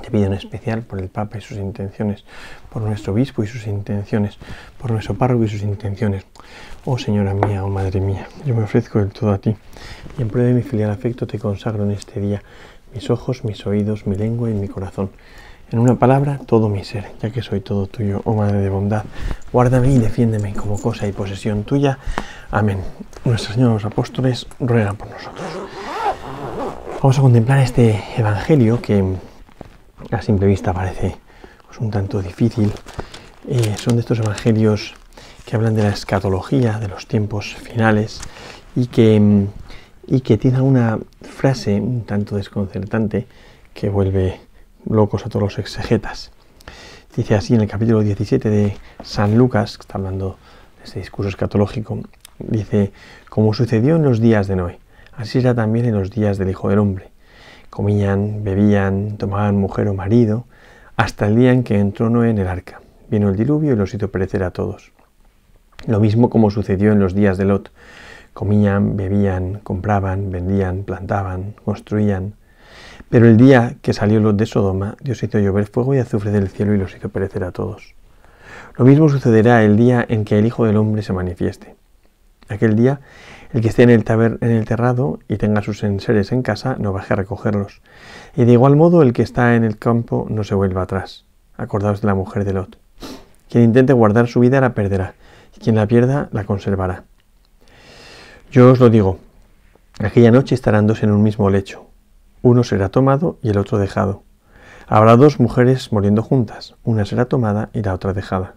Te pido en especial por el Papa y sus intenciones, por nuestro obispo y sus intenciones, por nuestro párroco y sus intenciones. Oh Señora mía, oh Madre mía, yo me ofrezco del todo a ti y en prueba de mi filial afecto te consagro en este día mis ojos, mis oídos, mi lengua y mi corazón. En una palabra, todo mi ser, ya que soy todo tuyo, oh Madre de bondad. Guárdame y defiéndeme como cosa y posesión tuya. Amén. Nuestro Señor los apóstoles ruegan por nosotros. Vamos a contemplar este Evangelio que a simple vista parece pues, un tanto difícil. Eh, son de estos evangelios que hablan de la escatología, de los tiempos finales, y que, y que tiene una frase un tanto desconcertante que vuelve locos a todos los exegetas. Dice así en el capítulo 17 de San Lucas, que está hablando de ese discurso escatológico, dice, como sucedió en los días de Noé, así será también en los días del Hijo del Hombre Comían, bebían, tomaban mujer o marido, hasta el día en que entró Noé en el arca. Vino el diluvio y los hizo perecer a todos. Lo mismo como sucedió en los días de Lot. Comían, bebían, compraban, vendían, plantaban, construían. Pero el día que salió Lot de Sodoma, Dios hizo llover fuego y azufre del cielo y los hizo perecer a todos. Lo mismo sucederá el día en que el Hijo del Hombre se manifieste. Aquel día el que esté en el, en el terrado y tenga sus enseres en casa, no baje a recogerlos. Y de igual modo, el que está en el campo no se vuelva atrás. Acordaos de la mujer de Lot. Quien intente guardar su vida la perderá, y quien la pierda la conservará. Yo os lo digo, aquella noche estarán dos en un mismo lecho. Uno será tomado y el otro dejado. Habrá dos mujeres muriendo juntas, una será tomada y la otra dejada.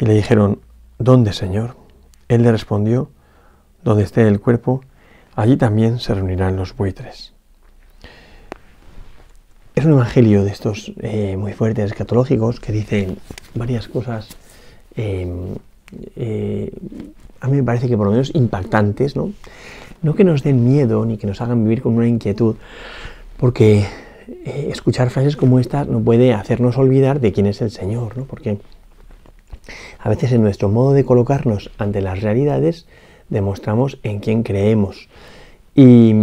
Y le dijeron, ¿Dónde, Señor? Él le respondió, donde esté el cuerpo, allí también se reunirán los buitres. Es un evangelio de estos eh, muy fuertes, escatológicos, que dicen varias cosas, em, eh, a mí me parece que por lo menos impactantes, ¿no? No que nos den miedo ni que nos hagan vivir con una inquietud, porque eh, escuchar frases como estas no puede hacernos olvidar de quién es el Señor, ¿no? Porque a veces en nuestro modo de colocarnos ante las realidades demostramos en quién creemos. Y,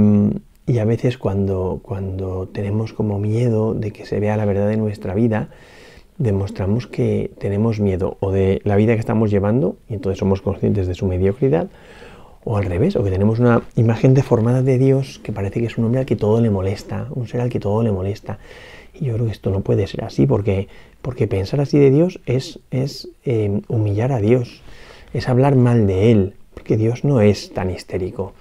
a veces cuando, cuando tenemos como miedo de que se vea la verdad de nuestra vida, demostramos que tenemos miedo o de la vida que estamos llevando y entonces somos conscientes de su mediocridad, o al revés, o que tenemos una imagen deformada de Dios que parece que es un hombre al que todo le molesta, un ser al que todo le molesta. Y yo creo que esto no puede ser así, porque, porque pensar así de Dios es, es eh, humillar a Dios, es hablar mal de Él, porque Dios no es tan histérico.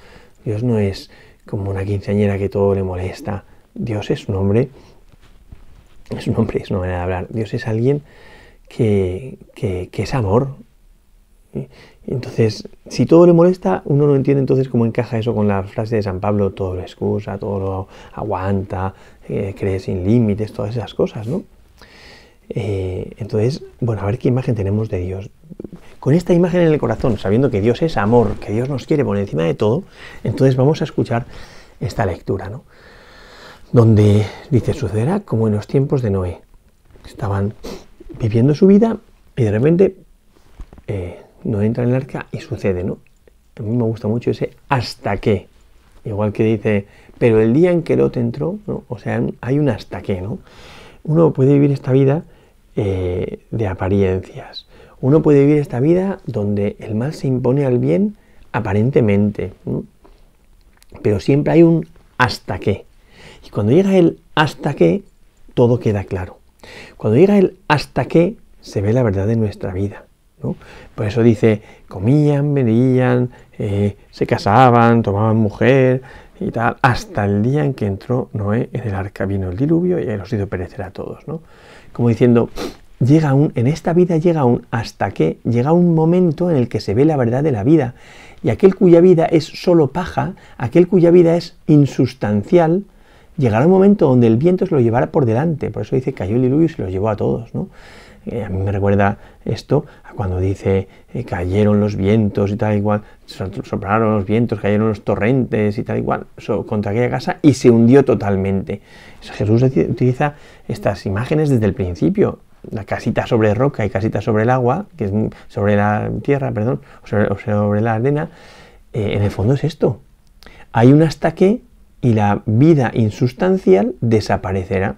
Dios no es como una quinceañera que todo le molesta. Dios es un hombre, es un hombre, es una manera de hablar. Dios es alguien que, que, es amor. Entonces, si todo le molesta, uno no entiende entonces cómo encaja eso con la frase de San Pablo, todo lo excusa, todo lo aguanta, eh, cree sin límites, todas esas cosas, ¿no? Eh, entonces, bueno, a ver qué imagen tenemos de Dios con esta imagen en el corazón, sabiendo que Dios es amor, que Dios nos quiere por encima de todo, entonces vamos a escuchar esta lectura, ¿no? Donde dice, sucederá como en los tiempos de Noé. Estaban viviendo su vida y de repente eh, entra en el arca y sucede, ¿no? A mí me gusta mucho ese hasta qué. Igual que dice, pero el día en que Lot entró, ¿no? o sea, hay un hasta qué, ¿no? Uno puede vivir esta vida eh, de apariencias, uno puede vivir esta vida donde el mal se impone al bien aparentemente, pero siempre hay un hasta qué. Y cuando llega el hasta qué, todo queda claro. Cuando llega el hasta qué, se ve la verdad de nuestra vida. Por eso dice, comían, bebían, eh, se casaban, tomaban mujer y tal, hasta el día en que entró Noé en el arca, vino el diluvio y los hizo perecer a todos. ¿no? Como diciendo, llega un, en esta vida llega un hasta que llega un momento en el que se ve la verdad de la vida. Y aquel cuya vida es solo paja, aquel cuya vida es insustancial, llegará un momento donde el viento se lo llevará por delante. Por eso dice cayó el diluvio y se los llevó a todos. ¿no? A mí me recuerda esto a cuando dice cayeron los vientos y tal igual, soplaron los vientos, cayeron los torrentes y tal igual contra aquella casa y se hundió totalmente. Jesús utiliza estas imágenes desde el principio la casita sobre roca y casita sobre el agua, que es sobre la tierra, perdón, sobre, la arena, eh, en el fondo es esto. Hay un hasta que y la vida insustancial desaparecerá.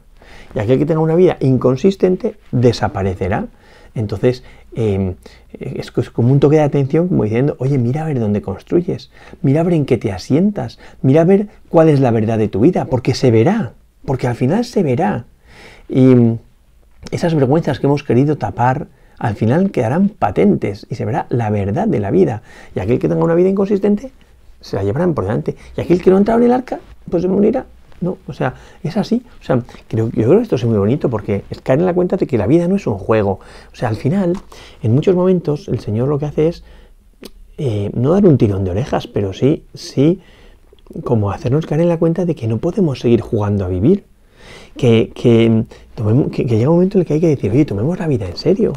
Y aquel que tenga una vida inconsistente desaparecerá. Entonces, em, es, como un toque de atención, como diciendo, oye, mira a ver dónde construyes, mira a ver en qué te asientas, mira a ver cuál es la verdad de tu vida, porque se verá, porque al final se verá. Y esas vergüenzas que hemos querido tapar, al final quedarán patentes y se verá la verdad de la vida. Y aquel que tenga una vida inconsistente, se la llevarán por delante. Y aquel que no entra en el arca, pues se morirá. No, o sea, es así. O sea, creo, yo creo que esto es muy bonito porque es caer en la cuenta de que la vida no es un juego. O sea, al final, en muchos momentos, el Señor lo que hace es eh, no dar un tirón de orejas, pero sí, sí, como hacernos caer en la cuenta de que no podemos seguir jugando a vivir que, que, llega un momento en el que hay que decir, oye, tomemos la vida en serio.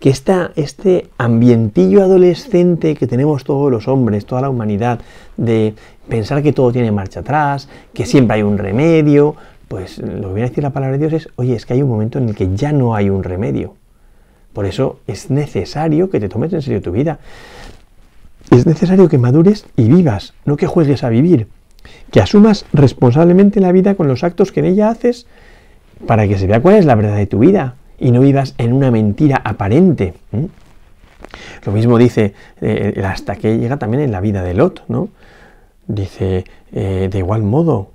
Que esta, este ambientillo adolescente que tenemos todos los hombres, toda la humanidad, de pensar que todo tiene marcha atrás, que siempre hay un remedio, pues lo que viene a decir la palabra de Dios es, oye, es que hay un momento en el que ya no hay un remedio. Por eso es necesario que te tomes en serio tu vida. Es necesario que madures y vivas, no que juegues a vivir que asumas responsablemente la vida con los actos que en ella haces para que se vea cuál es la verdad de tu vida y no vivas en una mentira aparente. Lo mismo dice eh, hasta que llega también en la vida de Lot, ¿no? Dice, eh, de igual modo,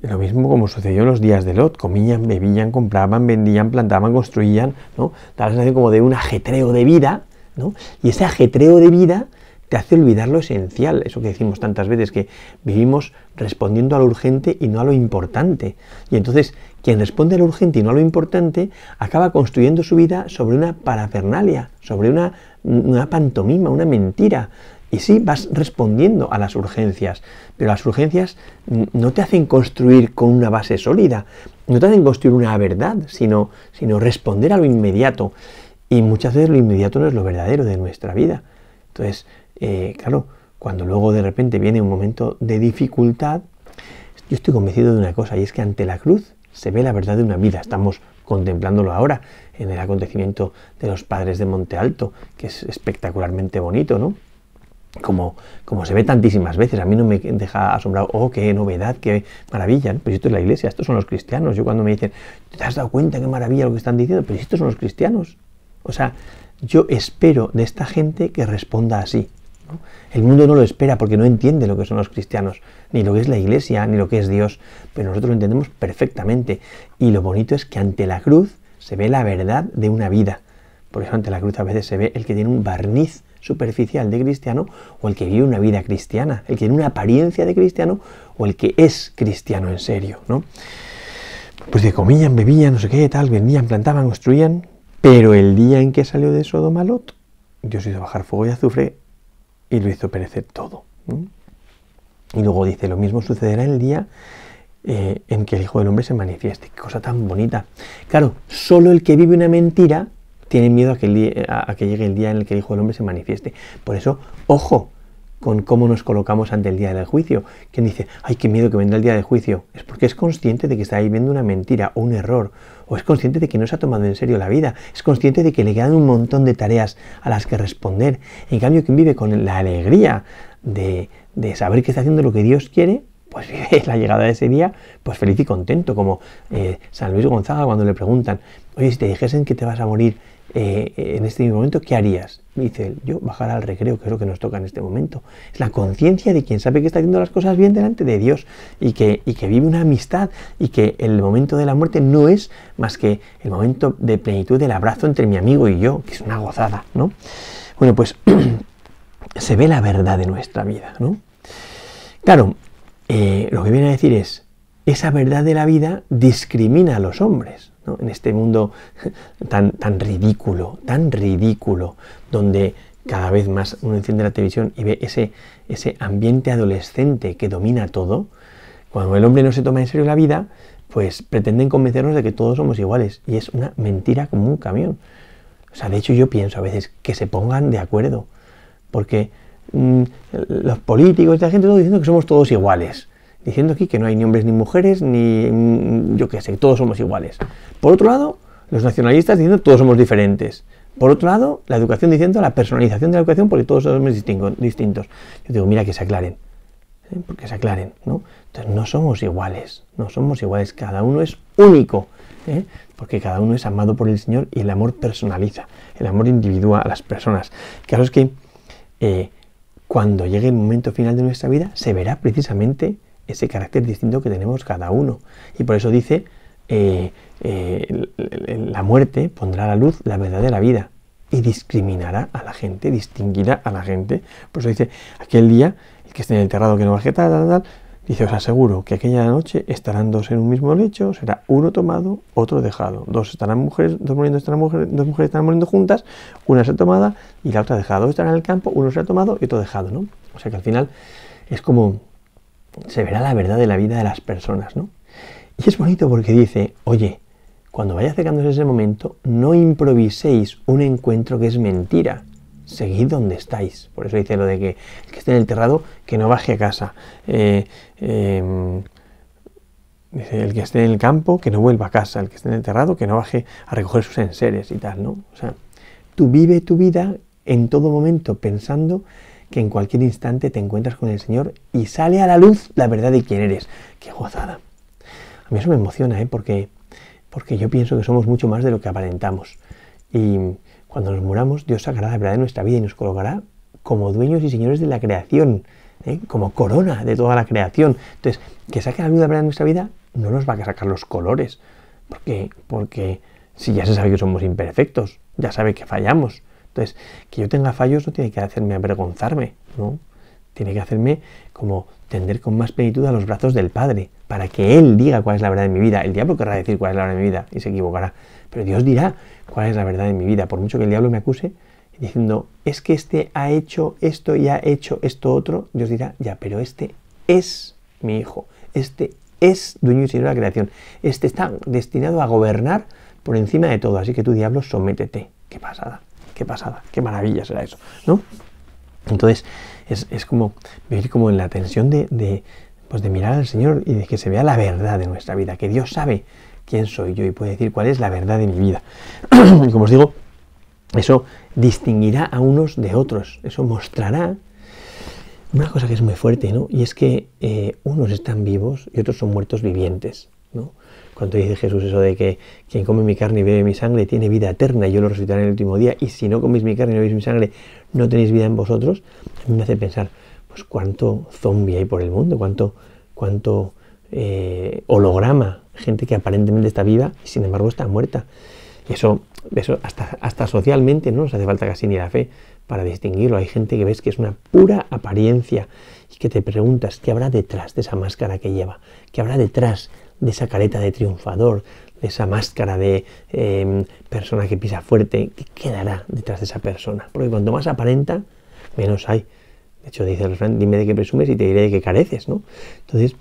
lo mismo como sucedió en los días de Lot, comían, bebían, compraban, vendían, plantaban, construían, ¿no? Da la sensación como de un ajetreo de vida, ¿no? Y ese ajetreo de vida te hace olvidar lo esencial, eso que decimos tantas veces, que vivimos respondiendo a lo urgente y no a lo importante. Y entonces, quien responde a lo urgente y no a lo importante, acaba construyendo su vida sobre una parafernalia, sobre una, una pantomima, una mentira. Y sí, vas respondiendo a las urgencias, pero las urgencias no te hacen construir con una base sólida, no te hacen construir una verdad, sino, sino responder a lo inmediato. Y muchas veces lo inmediato no es lo verdadero de nuestra vida. Entonces, eh, claro, cuando luego de repente viene un momento de dificultad, yo estoy convencido de una cosa, y es que ante la cruz se ve la verdad de una vida. Estamos contemplándolo ahora en el acontecimiento de los padres de Monte Alto, que es espectacularmente bonito, ¿no? Como, como se ve tantísimas veces, a mí no me deja asombrado, oh, qué novedad, qué maravilla, ¿no? pero esto es la iglesia, estos son los cristianos. Yo cuando me dicen, ¿te has dado cuenta qué maravilla lo que están diciendo? Pero estos son los cristianos. O sea, yo espero de esta gente que responda así. El mundo no lo espera porque no entiende lo que son los cristianos, ni lo que es la iglesia, ni lo que es Dios, pero nosotros lo entendemos perfectamente. Y lo bonito es que ante la cruz se ve la verdad de una vida. Por eso ante la cruz a veces se ve el que tiene un barniz superficial de cristiano o el que vive una vida cristiana, el que tiene una apariencia de cristiano o el que es cristiano en serio, ¿no? Pues de comían, bebían, no sé qué, tal, vendían, plantaban, construían, pero el día en que salió de Sodoma Lot, Dios hizo bajar fuego y azufre y lo hizo perecer todo. Y luego dice, lo mismo sucederá el día eh, en que el Hijo del Hombre se manifieste. Qué cosa tan bonita. Claro, solo el que vive una mentira tiene miedo a que, a que llegue el día en el que el Hijo del Hombre se manifieste. Por eso, ojo, con cómo nos colocamos ante el día del juicio. Quien dice, ay, qué miedo que vendrá el día del juicio, es porque es consciente de que está viviendo una mentira o un error, o es consciente de que no se ha tomado en serio la vida, es consciente de que le quedan un montón de tareas a las que responder. En cambio, quien vive con la alegría de, saber que está haciendo lo que Dios quiere, pues vive la llegada de ese día, pues feliz y contento, como eh, San Luis Gonzaga cuando le preguntan, oye, si te dijesen que te vas a morir eh, en este momento, ¿qué harías? dice yo bajar al recreo, que es lo que nos toca en este momento. Es la conciencia de quien sabe que está haciendo las cosas bien delante de Dios y que, y que vive una amistad y que el momento de la muerte no es más que el momento de plenitud del abrazo entre mi amigo y yo, que es una gozada, ¿no? Bueno, pues se ve la verdad de nuestra vida, ¿no? Claro, eh, lo que viene a decir es, esa verdad de la vida discrimina a los hombres en este mundo tan, tan ridículo, tan ridículo, donde cada vez más uno enciende la televisión y ve ese, ese ambiente adolescente que domina todo, cuando el hombre no se toma en serio la vida, pues pretenden convencernos de que todos somos iguales y es una mentira como un camión. O sea, de hecho yo pienso a veces que se pongan de acuerdo, porque mm, los políticos la gente todo diciendo que somos todos iguales, diciendo aquí que no hay ni hombres ni mujeres, ni mm, yo qué sé, todos somos iguales. Por otro lado, los nacionalistas diciendo todos somos diferentes. Por otro lado, la educación diciendo la personalización de la educación porque todos somos distintos. Yo digo, mira que se aclaren, ¿eh? porque se aclaren, ¿no? Entonces no somos iguales, no somos iguales, cada uno es único, ¿eh? porque cada uno es amado por el Señor y el amor personaliza, el amor individúa a las personas. Claro es que eh, cuando llegue el momento final de nuestra vida se verá precisamente ese carácter distinto que tenemos cada uno. Y por eso dice eh, eh, la muerte pondrá a la luz la verdadera vida y discriminará a la gente, distinguirá a la gente. Por eso dice, aquel día, el que esté en el terrado que no baje tal, tal, tal, dice, os aseguro que aquella noche estarán dos en un mismo lecho, será uno tomado, otro dejado. Dos estarán mujeres, dos muriendo estarán mujeres, dos mujeres estarán muriendo juntas, una será tomada y la otra dejada. Dos estarán en el campo, uno será tomado y otro dejado, ¿no? O sea que al final es como se verá la verdad de la vida de las personas, ¿no? Y es bonito porque dice, oye, cuando vaya acercándose ese momento, no improviséis un encuentro que es mentira. Seguid donde estáis. Por eso dice lo de que el que esté en el terrado, que no baje a casa. Eh, em, el que esté en el campo, que no vuelva a casa. El que esté en el terrado, que no baje a recoger sus enseres y tal, ¿no? O sea, tú vive tu vida en todo momento pensando que en cualquier instante te encuentras con el Señor y sale a la luz la verdad de quién eres. ¡Qué gozada! A mí eso me emociona, ¿eh? porque, porque yo pienso que somos mucho más de lo que aparentamos. Y cuando nos muramos, Dios sacará la verdad de nuestra vida y nos colocará como dueños y señores de la creación, ¿eh? como corona de toda la creación. Entonces, que saque la luz la verdad de nuestra vida no nos va a sacar los colores, porque, porque si ya se sabe que somos imperfectos, ya sabe que fallamos. Entonces, que yo tenga fallos no tiene que hacerme avergonzarme, ¿no? Tiene que hacerme como tender con más plenitud a los brazos del Padre, para que Él diga cuál es la verdad de mi vida. El diablo querrá decir cuál es la verdad de mi vida y se equivocará, pero Dios dirá cuál es la verdad de mi vida, por mucho que el diablo me acuse diciendo, es que este ha hecho esto y ha hecho esto otro, Dios dirá, ya, pero este es mi hijo, este es dueño y señor de la creación, este está destinado a gobernar por encima de todo, así que tú diablo sométete, qué pasada, qué pasada, qué maravilla será eso, ¿no? Entonces, es, como vivir como en la tensión de, pues de mirar al Señor y de que se vea la verdad de nuestra vida, que Dios sabe quién soy yo y puede decir cuál es la verdad de mi vida. y como os digo, eso distinguirá a unos de otros, eso mostrará una cosa que es muy fuerte, ¿no? Y es que eh, unos están vivos y otros son muertos vivientes, ¿no? Cuando dice Jesús eso de que quien come mi carne y bebe mi sangre tiene vida eterna y yo lo resucitaré en el último día, y si no coméis mi carne y no bebéis mi sangre, no tenéis vida en vosotros, a mí me hace pensar, pues cuánto zombie hay por el mundo, cuánto, cuánto eh, holograma, gente que aparentemente está viva y sin embargo está muerta. Eso, eso hasta, hasta socialmente no nos hace falta casi ni la fe para distinguirlo. Hay gente que ves que es una pura apariencia y que te preguntas qué habrá detrás de esa máscara que lleva, qué habrá detrás de esa careta de triunfador, de esa máscara de em, persona que pisa fuerte, ¿qué quedará detrás de esa persona? Porque cuanto más aparenta, menos hay. De hecho, dice el refrán, dime de qué presumes y te diré de qué careces, ¿no? Entonces,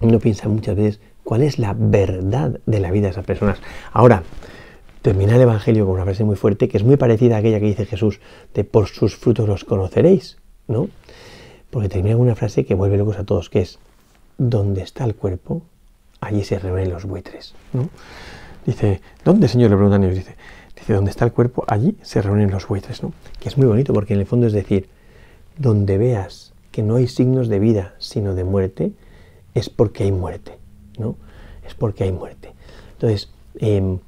uno piensa muchas veces cuál es la verdad de la vida de esas personas. Ahora, termina el Evangelio con una frase muy fuerte que es muy parecida a aquella que dice Jesús, de por sus frutos los conoceréis, ¿no? Porque termina con una frase que vuelve locos a todos, que es, ¿dónde está el cuerpo? Allí se reúnen los buitres. ¿no? Dice, ¿dónde, Señor? Le preguntan ellos. Dice, dice, ¿dónde está el cuerpo? Allí se reúnen los buitres. ¿no? Que es muy bonito porque en el fondo es decir, donde veas que no hay signos de vida sino de muerte, es porque hay muerte. ¿no? Es porque hay muerte. Entonces, em,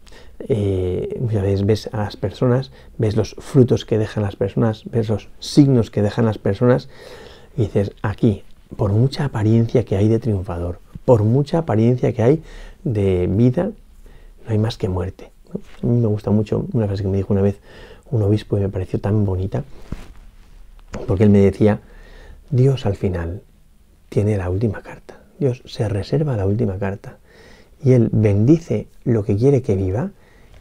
eh, muchas veces ves a las personas, ves los frutos que dejan las personas, ves los signos que dejan las personas y dices, aquí, por mucha apariencia que hay de triunfador, por mucha apariencia que hay de vida, no hay más que muerte. A mí me gusta mucho una frase que me dijo una vez un obispo y me pareció tan bonita, porque él me decía, Dios al final tiene la última carta, Dios se reserva la última carta y Él bendice lo que quiere que viva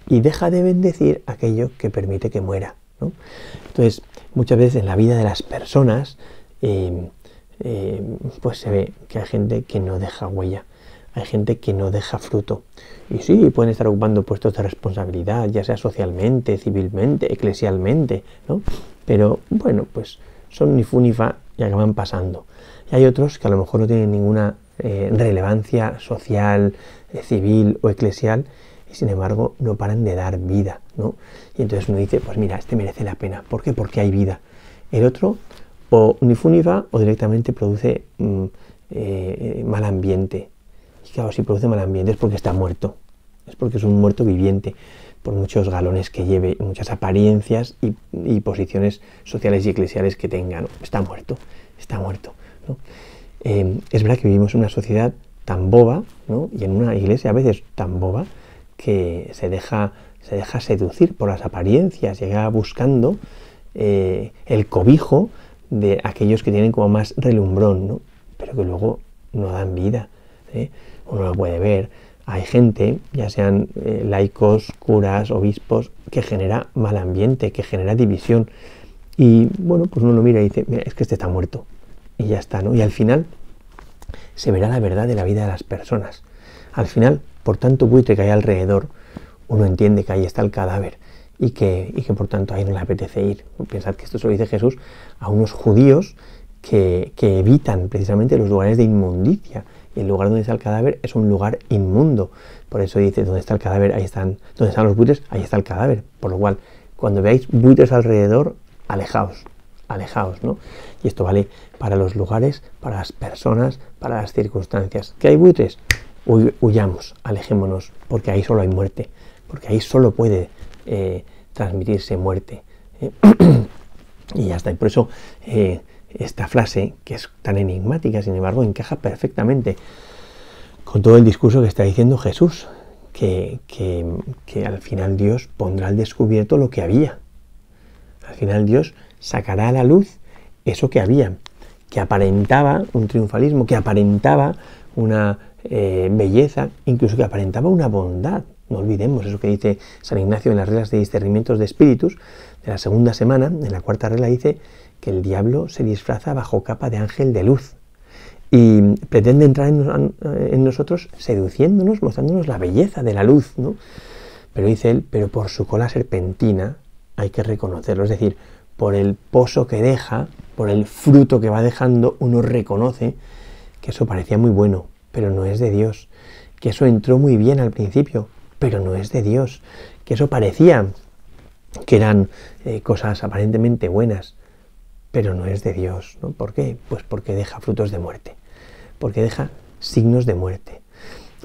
y deja de bendecir aquello que permite que muera. Entonces, muchas veces en la vida de las personas, eh, eh, pues se ve que hay gente que no deja huella. hay gente que no deja fruto. Y sí, pueden estar ocupando puestos de responsabilidad, ya sea socialmente, civilmente, eclesialmente, ¿no? Pero bueno, pues son ni fu ni fa y acaban pasando. Y hay otros que a lo mejor no tienen ninguna eh, relevancia social, eh, civil o eclesial y sin embargo no paran de dar vida, ¿no? Y entonces uno dice, pues mira, este merece la pena. ¿Por qué? Porque hay vida. El otro o ni fu ni fa o directamente produce mm, eh, mal ambiente. Y claro, si produce mal ambiente es porque está muerto, es porque es un muerto viviente, por muchos galones que lleve, muchas apariencias y, posiciones sociales y eclesiales que tenga. Está muerto, está muerto. Eh, es verdad que vivimos en una sociedad tan boba y en una iglesia a veces tan boba que se deja, se deja seducir por las apariencias, llega buscando eh, el cobijo de aquellos que tienen como más relumbrón, pero que luego no dan vida. ¿eh? Uno lo puede ver hay gente, ya sean eh, laicos, curas, obispos, que genera mal ambiente, que genera división. Y bueno, pues uno lo mira y dice, mira, es que este está muerto. Y ya está, ¿no? Y al final se verá la verdad de la vida de las personas. Al final, por tanto buitre que hay alrededor, uno entiende que ahí está el cadáver y que, y que por tanto ahí no le apetece ir. Pensad que esto se lo dice Jesús a unos judíos que, que evitan precisamente los lugares de inmundicia y el lugar donde está el cadáver es un lugar inmundo. Por eso dice, donde está el cadáver, ahí están, donde están los buitres, ahí está el cadáver. Por lo cual, cuando veáis buitres alrededor, alejaos, alejaos, ¿no? Y esto vale para los lugares, para las personas, para las circunstancias. ¿Que hay buitres? huyamos, alejémonos, porque ahí solo hay muerte, porque ahí solo puede eh, transmitirse muerte. ¿eh? y ya está. Y por eso eh, esta frase, que es tan enigmática, sin embargo, encaja perfectamente con todo el discurso que está diciendo Jesús, que, al final Dios pondrá al descubierto lo que había. Al final Dios sacará a la luz eso que había, que aparentaba un triunfalismo, que aparentaba una eh, belleza, incluso que aparentaba una bondad. No olvidemos eso que dice San Ignacio en las reglas de discernimientos de espíritus de la segunda semana, en la cuarta regla dice que el diablo se disfraza bajo capa de ángel de luz y pretende entrar en, nosotros seduciéndonos, mostrándonos la belleza de la luz, ¿no? Pero dice él, pero por su cola serpentina hay que reconocerlo, es decir, por el pozo que deja, por el fruto que va dejando, uno reconoce que eso parecía muy bueno, pero no es de Dios, que eso entró muy bien al principio, pero no es de Dios, que eso parecía que eran eh, cosas aparentemente buenas, pero no es de Dios. ¿no? ¿Por qué? Pues porque deja frutos de muerte, porque deja signos de muerte.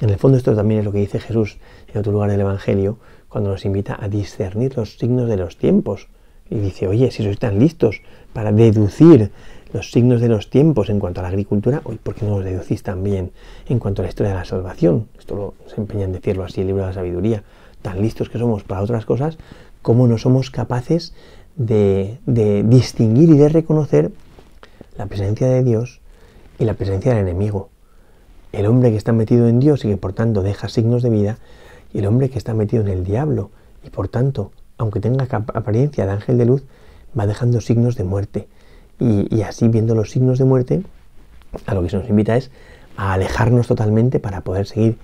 En el fondo esto también es lo que dice Jesús en otro lugar del Evangelio, cuando nos invita a discernir los signos de los tiempos. Y dice, oye, si sois tan listos para deducir los signos de los tiempos en cuanto a la agricultura, hoy, ¿por qué no los deducís también en cuanto a la historia de la salvación? Esto lo, se empeña en decirlo así el libro de la sabiduría. Tan listos que somos para otras cosas, ¿cómo no somos capaces de, distinguir y de reconocer la presencia de Dios y la presencia del enemigo. El hombre que está metido en Dios y que por tanto deja signos de vida, y el hombre que está metido en el diablo y por tanto, aunque tenga apariencia de ángel de luz, va dejando signos de muerte. Y, así viendo los signos de muerte, a lo que se nos invita es a alejarnos totalmente para poder seguir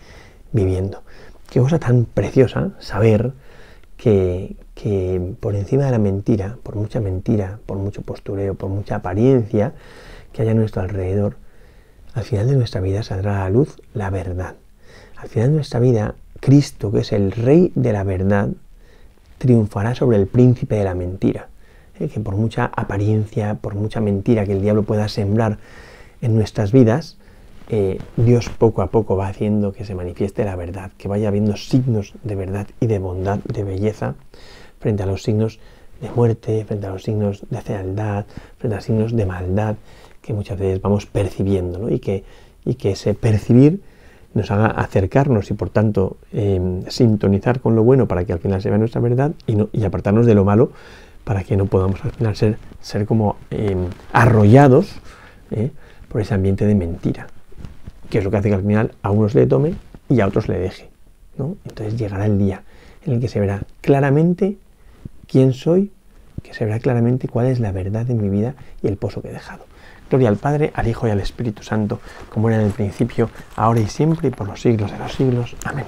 viviendo. Qué cosa tan preciosa saber que, por encima de la mentira, por mucha mentira, por mucho postureo, por mucha apariencia que haya a nuestro alrededor, al final de nuestra vida saldrá a la luz la verdad. Al final de nuestra vida, Cristo, que es el Rey de la verdad, triunfará sobre el príncipe de la mentira. ¿Eh? Que por mucha apariencia, por mucha mentira que el diablo pueda sembrar en nuestras vidas, eh, Dios poco a poco va haciendo que se manifieste la verdad, que vaya habiendo signos de verdad y de bondad, de belleza, frente a los signos de muerte, frente a los signos de fealdad, frente a los signos de maldad que muchas veces vamos percibiendo, y, que, y que ese percibir nos haga acercarnos y por tanto em, sintonizar con lo bueno para que al final se vea nuestra verdad no, y apartarnos de lo malo para que no podamos al final ser, ser como em, arrollados ¿eh? por ese ambiente de mentira que es lo que hace que al final a unos le tome y a otros le deje. ¿no? Entonces llegará el día en el que se verá claramente quién soy que se verá claramente cuál es la verdad de mi vida y el pozo que he dejado. Gloria al Padre, al Hijo y al Espíritu Santo, como era en el principio, ahora y siempre, y por los siglos de los siglos. Amén.